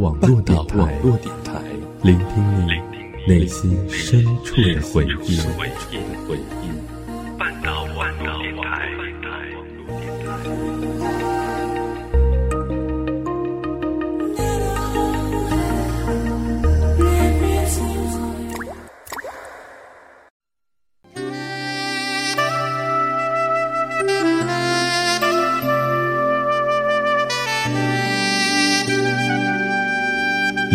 网络电台，聆听你内心深处的回忆。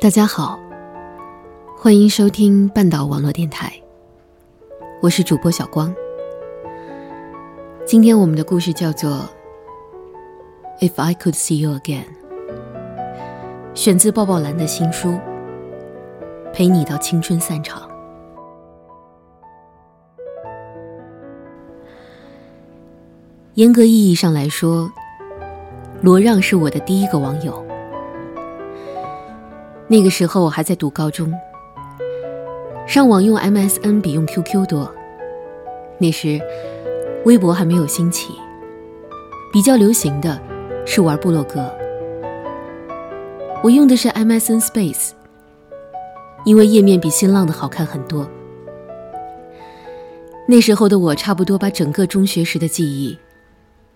大家好，欢迎收听半岛网络电台，我是主播小光。今天我们的故事叫做《If I Could See You Again》，选自抱抱兰的新书《陪你到青春散场》。严格意义上来说，罗让是我的第一个网友。那个时候我还在读高中，上网用 MSN 比用 QQ 多。那时，微博还没有兴起，比较流行的是玩部落格。我用的是 MSN Space，因为页面比新浪的好看很多。那时候的我差不多把整个中学时的记忆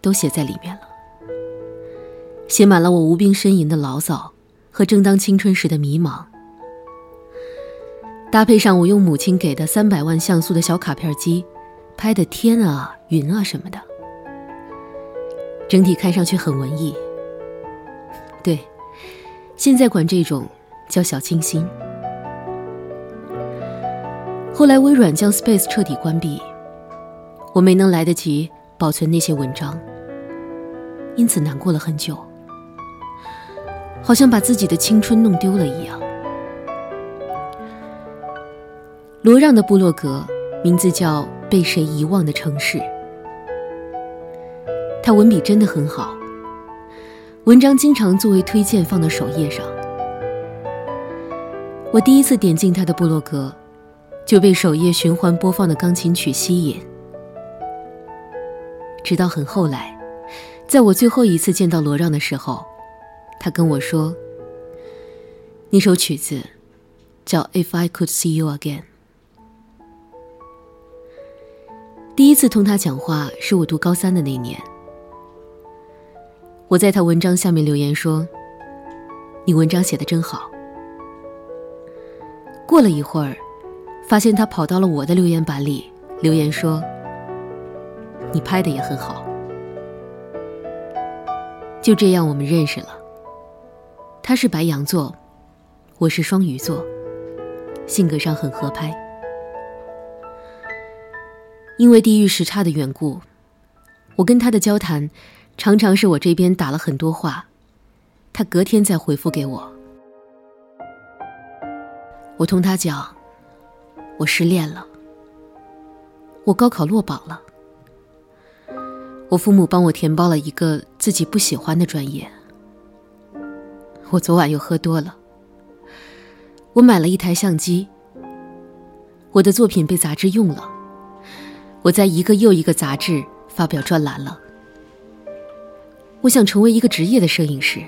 都写在里面了，写满了我无病呻吟的牢骚。和正当青春时的迷茫，搭配上我用母亲给的三百万像素的小卡片机拍的天啊、云啊什么的，整体看上去很文艺。对，现在管这种叫小清新。后来微软将 Space 彻底关闭，我没能来得及保存那些文章，因此难过了很久。好像把自己的青春弄丢了一样。罗让的部落格名字叫《被谁遗忘的城市》，他文笔真的很好，文章经常作为推荐放到首页上。我第一次点进他的部落格，就被首页循环播放的钢琴曲吸引，直到很后来，在我最后一次见到罗让的时候。他跟我说：“那首曲子叫《If I Could See You Again》。”第一次同他讲话是我读高三的那年。我在他文章下面留言说：“你文章写的真好。”过了一会儿，发现他跑到了我的留言板里留言说：“你拍的也很好。”就这样，我们认识了。他是白羊座，我是双鱼座，性格上很合拍。因为地域时差的缘故，我跟他的交谈常常是我这边打了很多话，他隔天再回复给我。我同他讲，我失恋了，我高考落榜了，我父母帮我填报了一个自己不喜欢的专业。我昨晚又喝多了。我买了一台相机。我的作品被杂志用了。我在一个又一个杂志发表专栏了。我想成为一个职业的摄影师。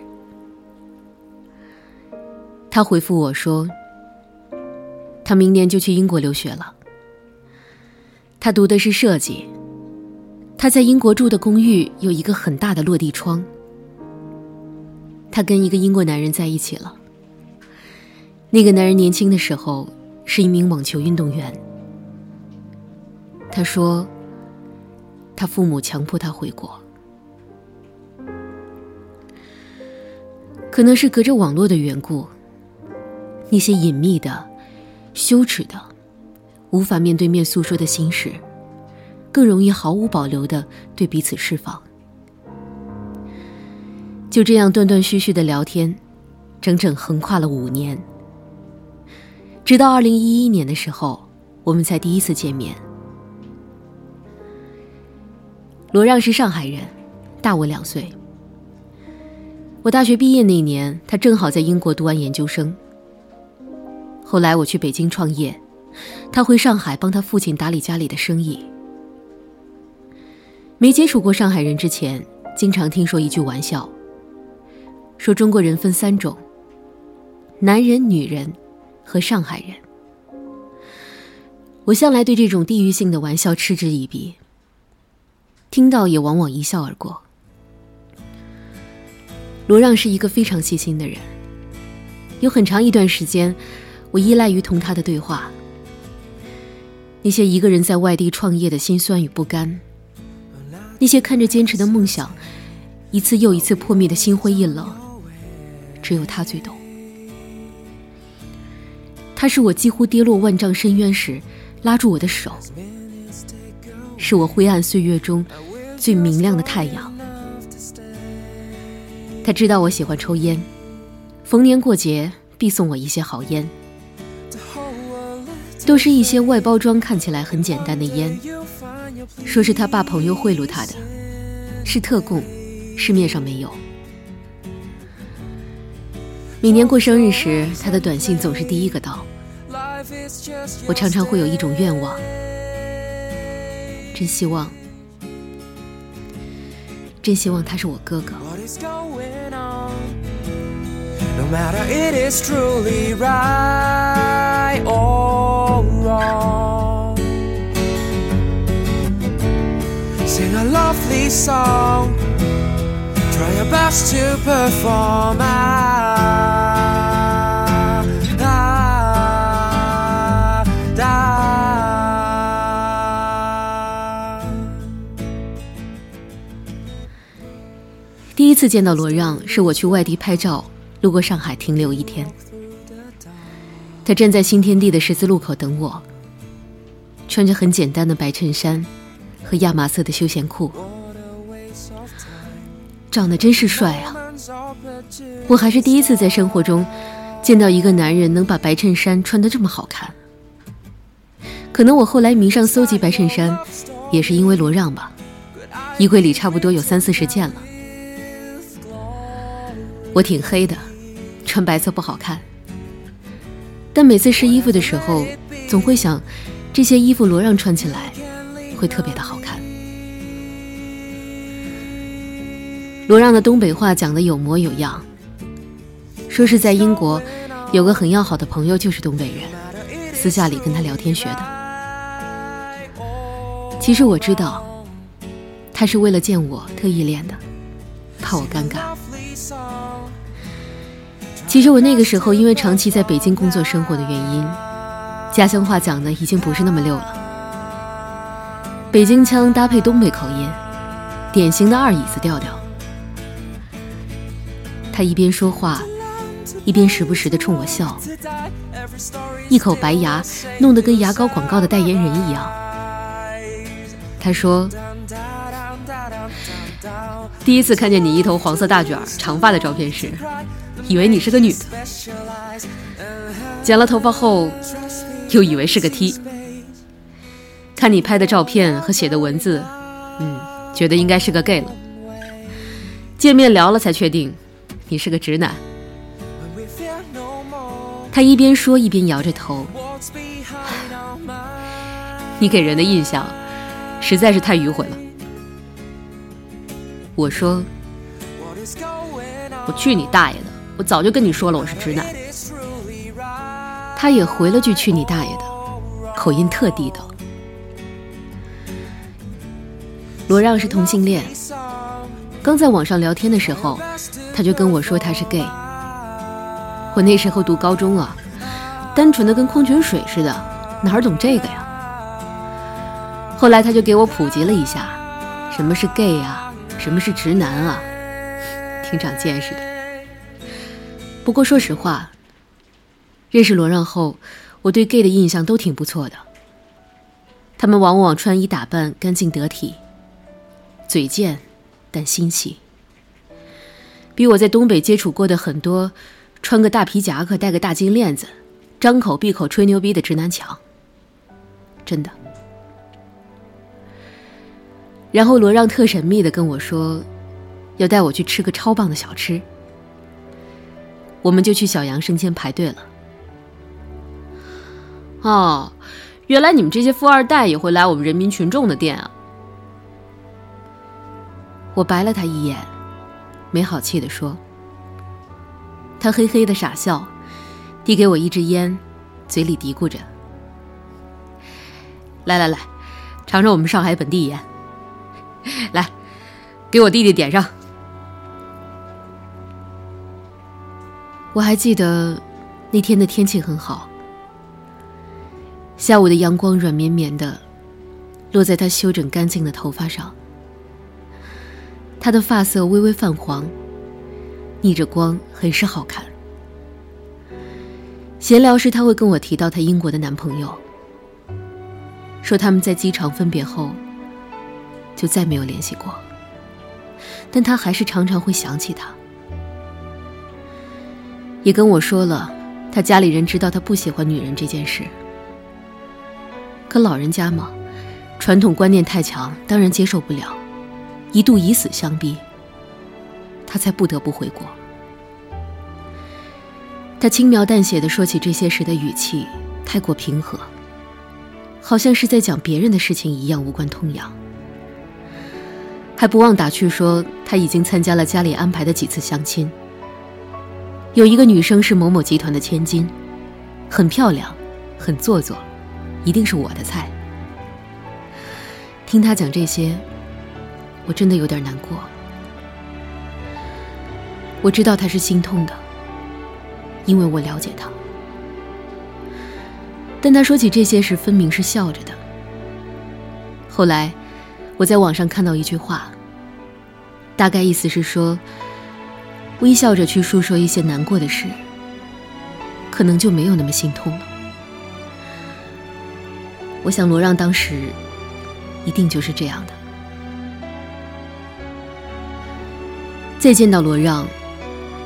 他回复我说：“他明年就去英国留学了。他读的是设计。他在英国住的公寓有一个很大的落地窗。”他跟一个英国男人在一起了。那个男人年轻的时候是一名网球运动员。他说，他父母强迫他回国，可能是隔着网络的缘故，那些隐秘的、羞耻的、无法面对面诉说的心事，更容易毫无保留的对彼此释放。就这样断断续续的聊天，整整横跨了五年。直到二零一一年的时候，我们才第一次见面。罗让是上海人，大我两岁。我大学毕业那年，他正好在英国读完研究生。后来我去北京创业，他回上海帮他父亲打理家里的生意。没接触过上海人之前，经常听说一句玩笑，说中国人分三种：男人、女人。和上海人，我向来对这种地域性的玩笑嗤之以鼻，听到也往往一笑而过。罗让是一个非常细心的人，有很长一段时间，我依赖于同他的对话。那些一个人在外地创业的辛酸与不甘，那些看着坚持的梦想一次又一次破灭的心灰意冷，只有他最懂。他是我几乎跌落万丈深渊时拉住我的手，是我灰暗岁月中最明亮的太阳。他知道我喜欢抽烟，逢年过节必送我一些好烟，都是一些外包装看起来很简单的烟，说是他爸朋友贿赂他的，是特供，市面上没有。每年过生日时，他的短信总是第一个到。我常常会有一种愿望，真希望，真希望他是我哥哥。次见到罗让，是我去外地拍照，路过上海停留一天。他站在新天地的十字路口等我，穿着很简单的白衬衫和亚麻色的休闲裤，长得真是帅啊！我还是第一次在生活中见到一个男人能把白衬衫穿得这么好看。可能我后来迷上搜集白衬衫，也是因为罗让吧，衣柜里差不多有三四十件了。我挺黑的，穿白色不好看。但每次试衣服的时候，总会想，这些衣服罗让穿起来会特别的好看。罗让的东北话讲的有模有样，说是在英国有个很要好的朋友就是东北人，私下里跟他聊天学的。其实我知道，他是为了见我特意练的，怕我尴尬。其实我那个时候因为长期在北京工作生活的原因，家乡话讲的已经不是那么溜了。北京腔搭配东北口音，典型的二椅子调调。他一边说话，一边时不时的冲我笑，一口白牙，弄得跟牙膏广告的代言人一样。他说：“第一次看见你一头黄色大卷长发的照片时。”以为你是个女的，剪了头发后，又以为是个 T。看你拍的照片和写的文字，嗯，觉得应该是个 gay 了。见面聊了才确定，你是个直男。他一边说一边摇着头。你给人的印象实在是太迂回了。我说，我去你大爷的！我早就跟你说了，我是直男。他也回了句“去你大爷的”，口音特地道。罗让是同性恋，刚在网上聊天的时候，他就跟我说他是 gay。我那时候读高中啊，单纯的跟矿泉水似的，哪儿懂这个呀？后来他就给我普及了一下，什么是 gay 啊，什么是直男啊，挺长见识的。不过说实话，认识罗让后，我对 gay 的印象都挺不错的。他们往往穿衣打扮干净得体，嘴贱，但心细。比我在东北接触过的很多穿个大皮夹克、戴个大金链子、张口闭口吹牛逼的直男强。真的。然后罗让特神秘的跟我说，要带我去吃个超棒的小吃。我们就去小杨生煎排队了。哦，原来你们这些富二代也会来我们人民群众的店啊！我白了他一眼，没好气的说。他嘿嘿的傻笑，递给我一支烟，嘴里嘀咕着：“来来来，尝尝我们上海本地烟。来，给我弟弟点上。”我还记得那天的天气很好。下午的阳光软绵绵的，落在他修整干净的头发上。他的发色微微泛黄，逆着光，很是好看。闲聊时，他会跟我提到他英国的男朋友，说他们在机场分别后就再没有联系过，但他还是常常会想起他。也跟我说了，他家里人知道他不喜欢女人这件事。可老人家嘛，传统观念太强，当然接受不了，一度以死相逼。他才不得不回国。他轻描淡写的说起这些时的语气太过平和，好像是在讲别人的事情一样无关痛痒，还不忘打趣说他已经参加了家里安排的几次相亲，有一个女生是某某集团的千金，很漂亮，很做作。一定是我的菜。听他讲这些，我真的有点难过。我知道他是心痛的，因为我了解他。但他说起这些时，分明是笑着的。后来，我在网上看到一句话，大概意思是说，微笑着去诉说一些难过的事，可能就没有那么心痛了。我想罗让当时一定就是这样的。再见到罗让，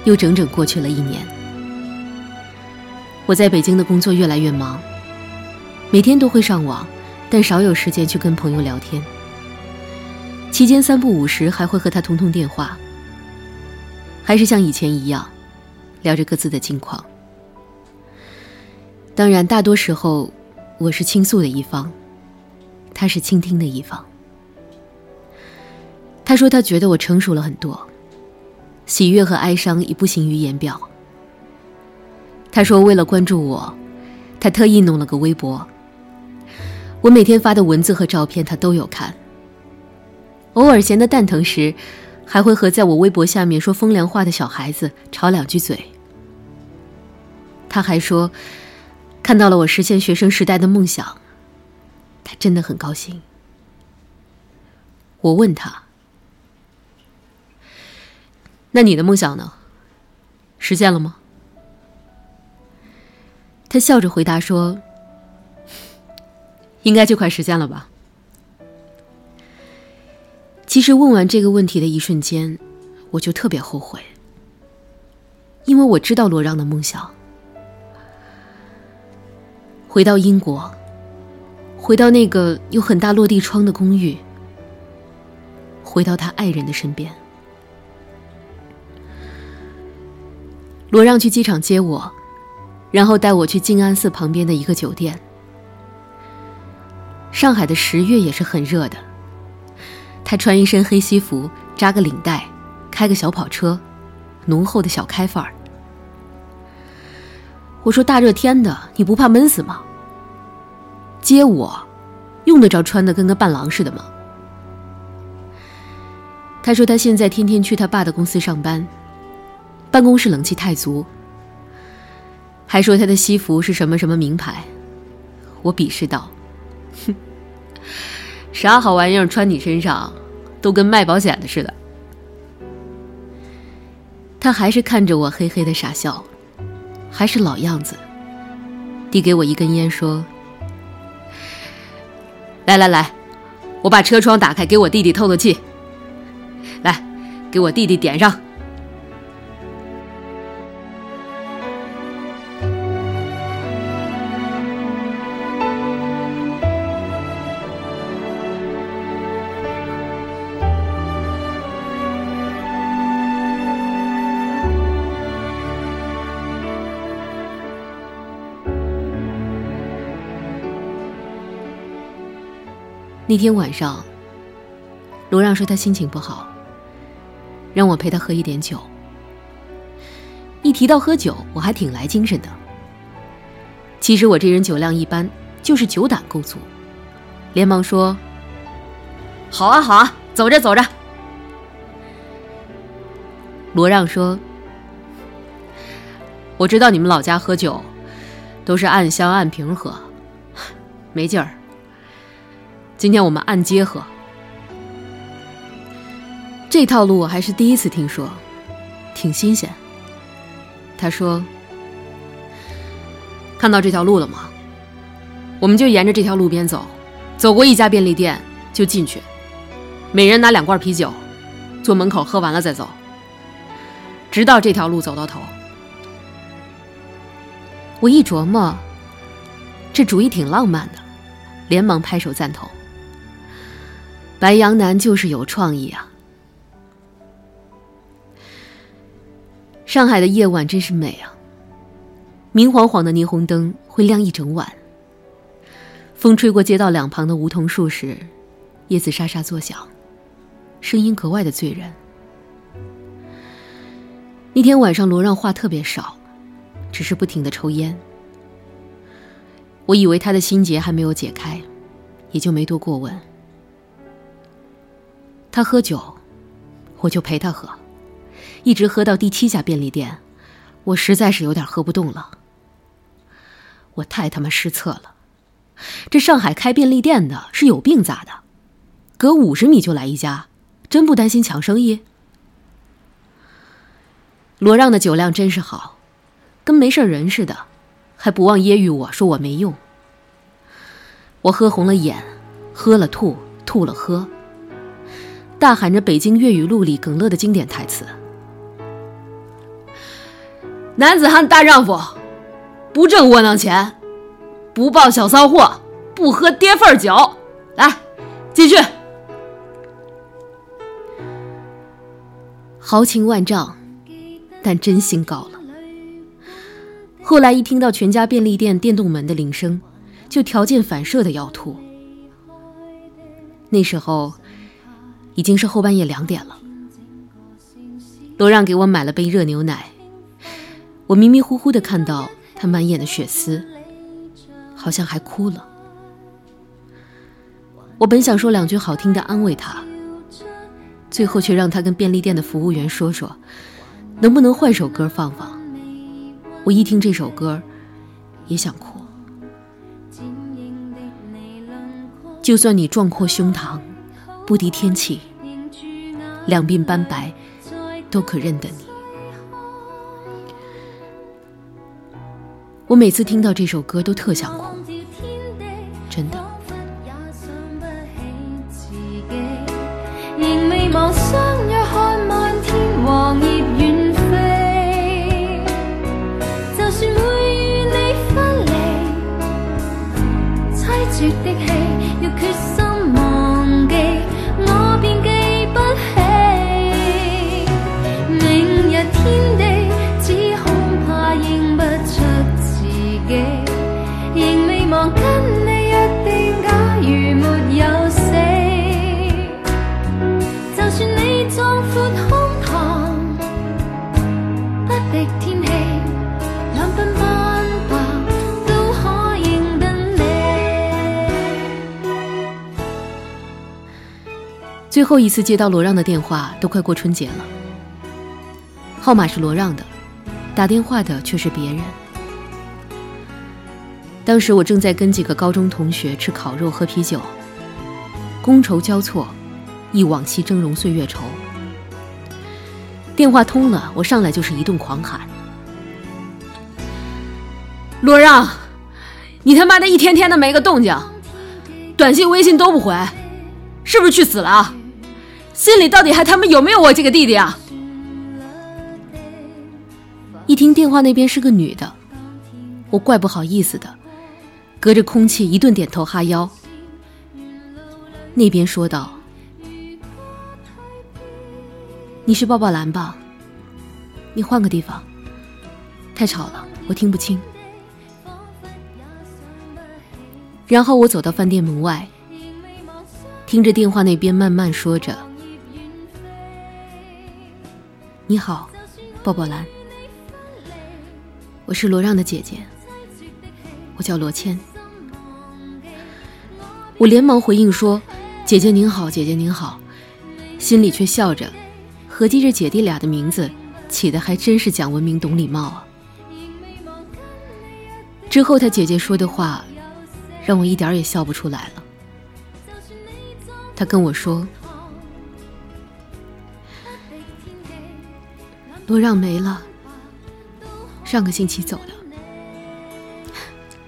又整整过去了一年。我在北京的工作越来越忙，每天都会上网，但少有时间去跟朋友聊天。期间三不五时还会和他通通电话，还是像以前一样，聊着各自的近况。当然，大多时候。我是倾诉的一方，他是倾听的一方。他说他觉得我成熟了很多，喜悦和哀伤已不行于言表。他说为了关注我，他特意弄了个微博，我每天发的文字和照片他都有看。偶尔闲得蛋疼时，还会和在我微博下面说风凉话的小孩子吵两句嘴。他还说。看到了我实现学生时代的梦想，他真的很高兴。我问他：“那你的梦想呢？实现了吗？”他笑着回答说：“应该就快实现了吧。”其实问完这个问题的一瞬间，我就特别后悔，因为我知道罗让的梦想。回到英国，回到那个有很大落地窗的公寓，回到他爱人的身边。罗让去机场接我，然后带我去静安寺旁边的一个酒店。上海的十月也是很热的。他穿一身黑西服，扎个领带，开个小跑车，浓厚的小开范儿。我说大热天的，你不怕闷死吗？接我，用得着穿的跟个伴郎似的吗？他说他现在天天去他爸的公司上班，办公室冷气太足。还说他的西服是什么什么名牌，我鄙视道：“哼，啥好玩意儿穿你身上，都跟卖保险的似的。”他还是看着我，嘿嘿的傻笑。还是老样子，递给我一根烟，说：“来来来，我把车窗打开，给我弟弟透透气。来，给我弟弟点上。”那天晚上，罗让说他心情不好，让我陪他喝一点酒。一提到喝酒，我还挺来精神的。其实我这人酒量一般，就是酒胆够足，连忙说：“好啊，好啊，走着走着。”罗让说：“我知道你们老家喝酒，都是按箱按瓶喝，没劲儿。”今天我们按街喝，这套路我还是第一次听说，挺新鲜。他说：“看到这条路了吗？我们就沿着这条路边走，走过一家便利店就进去，每人拿两罐啤酒，坐门口喝完了再走，直到这条路走到头。”我一琢磨，这主意挺浪漫的，连忙拍手赞同。白羊男就是有创意啊！上海的夜晚真是美啊，明晃晃的霓虹灯会亮一整晚。风吹过街道两旁的梧桐树时，叶子沙沙作响，声音格外的醉人。那天晚上，罗让话特别少，只是不停的抽烟。我以为他的心结还没有解开，也就没多过问。他喝酒，我就陪他喝，一直喝到第七家便利店，我实在是有点喝不动了。我太他妈失策了，这上海开便利店的是有病咋的？隔五十米就来一家，真不担心抢生意？罗让的酒量真是好，跟没事人似的，还不忘揶揄我说我没用。我喝红了眼，喝了吐，吐了喝。大喊着北京粤语录里耿乐的经典台词：“男子汉大丈夫，不挣窝囊钱，不抱小骚货，不喝跌份酒。”来，继续。豪情万丈，但真心高了。后来一听到全家便利店电动门的铃声，就条件反射的要吐。那时候。已经是后半夜两点了，罗让给我买了杯热牛奶。我迷迷糊糊的看到他满眼的血丝，好像还哭了。我本想说两句好听的安慰他，最后却让他跟便利店的服务员说说，能不能换首歌放放。我一听这首歌，也想哭。就算你壮阔胸膛，不敌天气。两鬓斑白，都可认得你。我每次听到这首歌都特想哭，最后一次接到罗让的电话，都快过春节了。号码是罗让的，打电话的却是别人。当时我正在跟几个高中同学吃烤肉、喝啤酒，觥筹交错，忆往昔峥嵘岁月稠。电话通了，我上来就是一顿狂喊：“罗让，你他妈的一天天的没个动静，短信、微信都不回，是不是去死了？心里到底还他妈有没有我这个弟弟啊？一听电话那边是个女的，我怪不好意思的，隔着空气一顿点头哈腰。那边说道：“你是抱抱兰吧？你换个地方，太吵了，我听不清。”然后我走到饭店门外，听着电话那边慢慢说着：“你好，抱抱兰，我是罗让的姐姐，我叫罗谦。”我连忙回应说：“姐姐您好，姐姐您好。”心里却笑着，合计这姐弟俩的名字起的还真是讲文明懂礼貌啊。之后他姐姐说的话。让我一点也笑不出来了。他跟我说：“罗让没了，上个星期走的，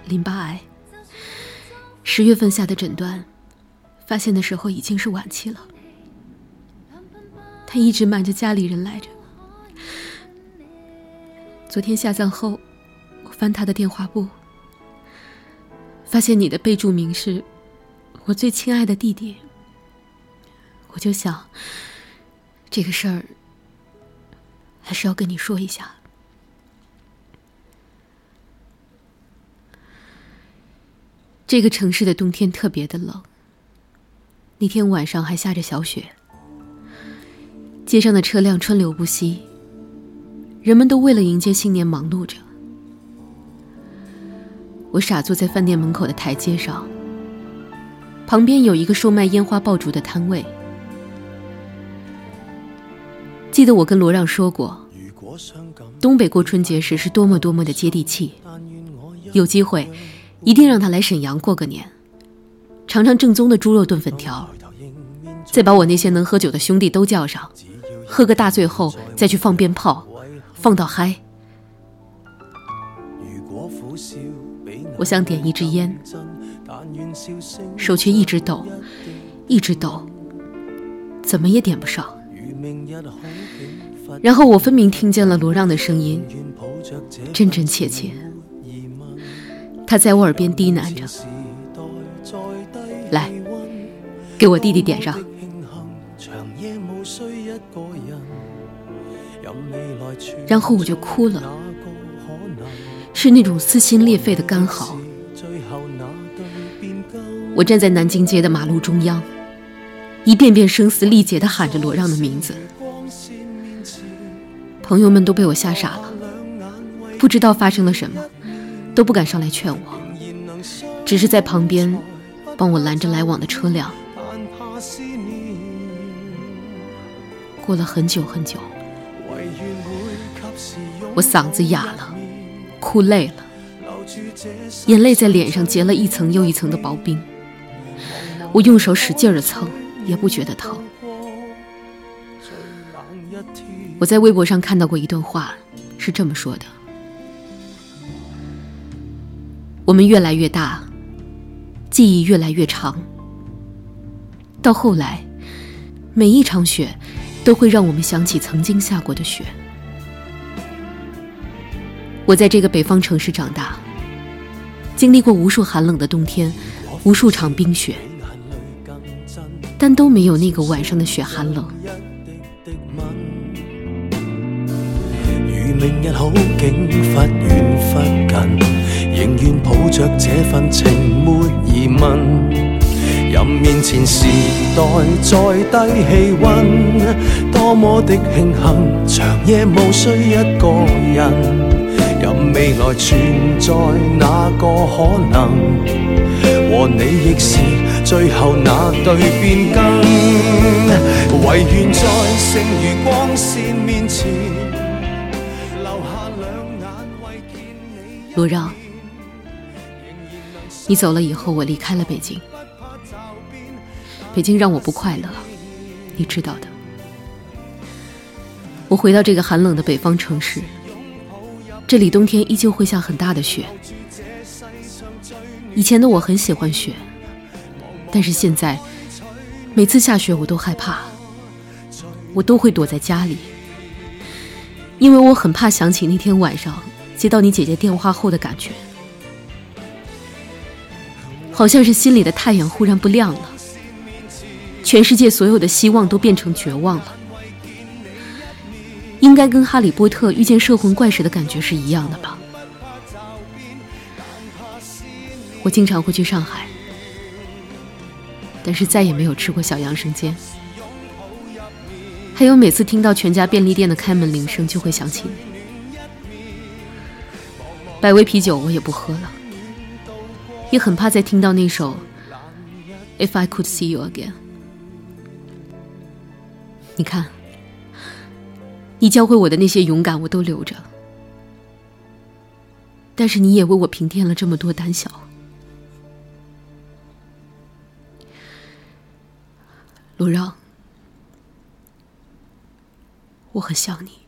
淋巴癌。十月份下的诊断，发现的时候已经是晚期了。他一直瞒着家里人来着。昨天下葬后，我翻他的电话簿。”发现你的备注名是“我最亲爱的弟弟”，我就想这个事儿还是要跟你说一下。这个城市的冬天特别的冷，那天晚上还下着小雪，街上的车辆川流不息，人们都为了迎接新年忙碌着。我傻坐在饭店门口的台阶上，旁边有一个售卖烟花爆竹的摊位。记得我跟罗让说过，东北过春节时是多么多么的接地气，有机会一定让他来沈阳过个年，尝尝正宗的猪肉炖粉条，再把我那些能喝酒的兄弟都叫上，喝个大醉后再去放鞭炮，放到嗨。我想点一支烟，手却一直抖，一直抖，怎么也点不上。然后我分明听见了罗让的声音，真真切切。他在我耳边低喃着：“来，给我弟弟点上。”然后我就哭了。是那种撕心裂肺的干嚎。我站在南京街的马路中央，一遍遍声嘶力竭地喊着罗让的名字。朋友们都被我吓傻了，不知道发生了什么，都不敢上来劝我，只是在旁边帮我拦着来往的车辆。过了很久很久，我嗓子哑了。哭累了，眼泪在脸上结了一层又一层的薄冰。我用手使劲的蹭，也不觉得疼。我在微博上看到过一段话，是这么说的：我们越来越大，记忆越来越长，到后来，每一场雪都会让我们想起曾经下过的雪。我在这个北方城市长大，经历过无数寒冷的冬天，无数场冰雪，但都没有那个晚上的雪寒冷。明日好景忽远忽近，仍愿抱着这份情没疑问。任面前时代再低气温，多么的庆幸，长夜无需一个人。任未来存在哪个可能？和你亦是最后那对变更。唯愿在剩余光线罗让，你走了以后，我离开了北京。北京让我不快乐，你知道的。我回到这个寒冷的北方城市。这里冬天依旧会下很大的雪，以前的我很喜欢雪，但是现在每次下雪我都害怕，我都会躲在家里，因为我很怕想起那天晚上接到你姐姐电话后的感觉，好像是心里的太阳忽然不亮了，全世界所有的希望都变成绝望了，应该跟哈利波特遇见摄魂怪时的感觉是一样的吧。我经常会去上海，但是再也没有吃过小杨生煎。还有每次听到全家便利店的开门铃声，就会想起你。百威啤酒我也不喝了，也很怕再听到那首《If I Could See You Again》。你看，你教会我的那些勇敢，我都留着，但是你也为我平添了这么多胆小。陆让，我很想你。